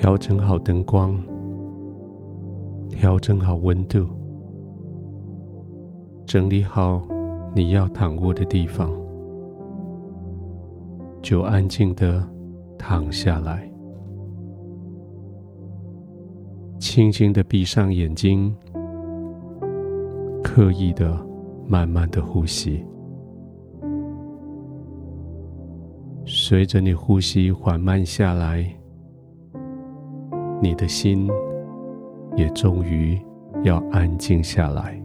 调整好灯光，调整好温度，整理好你要躺卧的地方，就安静的躺下来，轻轻的闭上眼睛，刻意的慢慢的呼吸，随着你呼吸缓慢下来。你的心也终于要安静下来。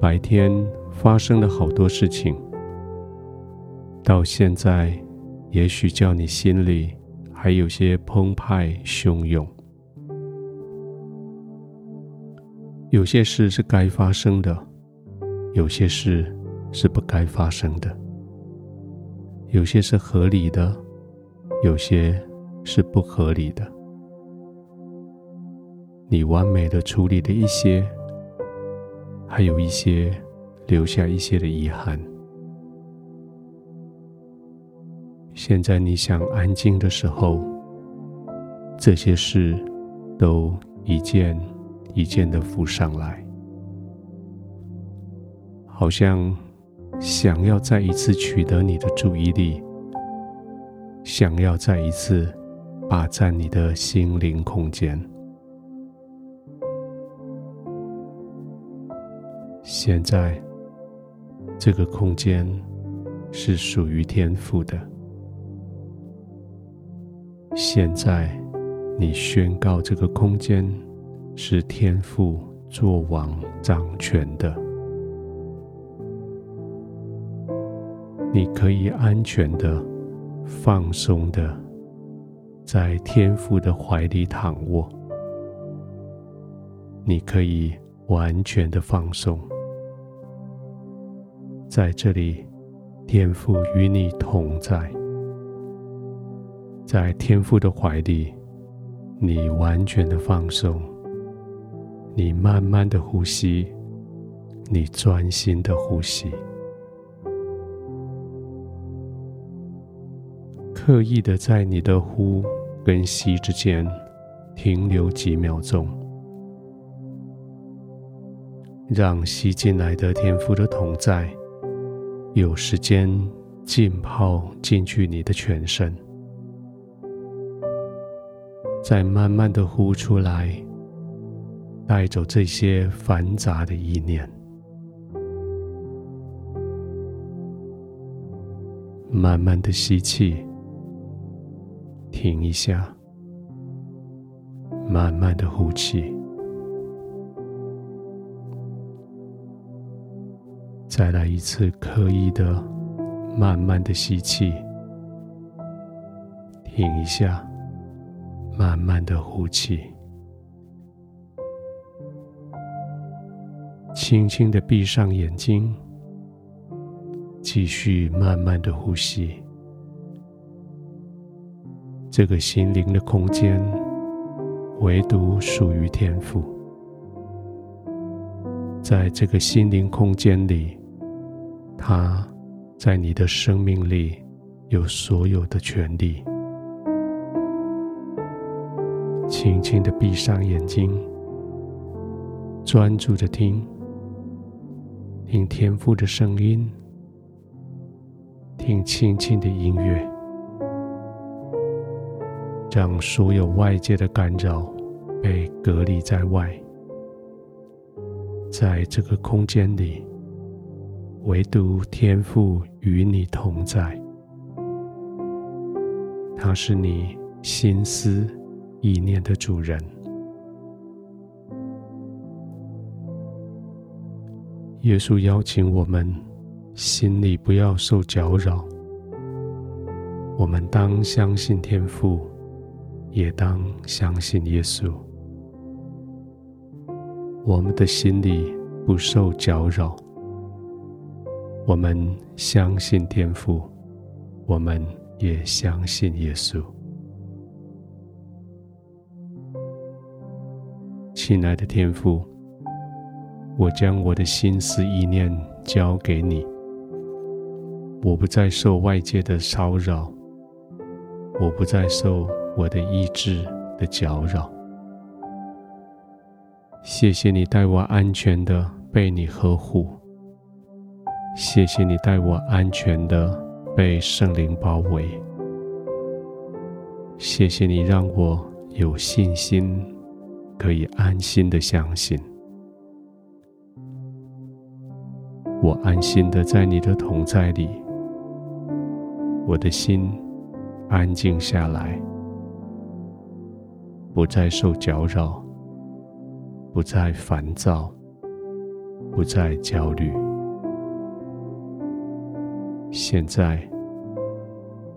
白天发生了好多事情，到现在也许叫你心里还有些澎湃汹涌。有些事是该发生的，有些事是不该发生的，有些是合理的。有些是不合理的，你完美的处理了一些，还有一些留下一些的遗憾。现在你想安静的时候，这些事都一件一件的浮上来，好像想要再一次取得你的注意力。想要再一次霸占你的心灵空间。现在，这个空间是属于天赋的。现在，你宣告这个空间是天赋作王掌权的。你可以安全的。放松的，在天父的怀里躺卧，你可以完全的放松。在这里，天父与你同在，在天父的怀里，你完全的放松，你慢慢的呼吸，你专心的呼吸。刻意的在你的呼跟吸之间停留几秒钟，让吸进来的天赋的同在有时间浸泡进去你的全身，再慢慢的呼出来，带走这些繁杂的意念，慢慢的吸气。停一下，慢慢的呼气，再来一次刻意的、慢慢的吸气，停一下，慢慢的呼气，轻轻的闭上眼睛，继续慢慢的呼吸。这个心灵的空间，唯独属于天赋。在这个心灵空间里，他在你的生命里有所有的权利。轻轻的闭上眼睛，专注的听，听天赋的声音，听轻轻的音乐。将所有外界的干扰被隔离在外，在这个空间里，唯独天赋与你同在。他是你心思意念的主人。耶稣邀请我们，心里不要受搅扰。我们当相信天父。也当相信耶稣，我们的心里不受搅扰。我们相信天父，我们也相信耶稣。亲爱的天父，我将我的心思意念交给你，我不再受外界的骚扰。我不再受我的意志的搅扰。谢谢你带我安全的被你呵护。谢谢你带我安全的被圣灵包围。谢谢你让我有信心，可以安心的相信。我安心的在你的同在里，我的心安静下来，不再受搅扰，不再烦躁，不再焦虑。现在，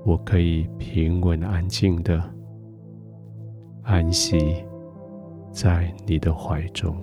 我可以平稳安静的安息在你的怀中。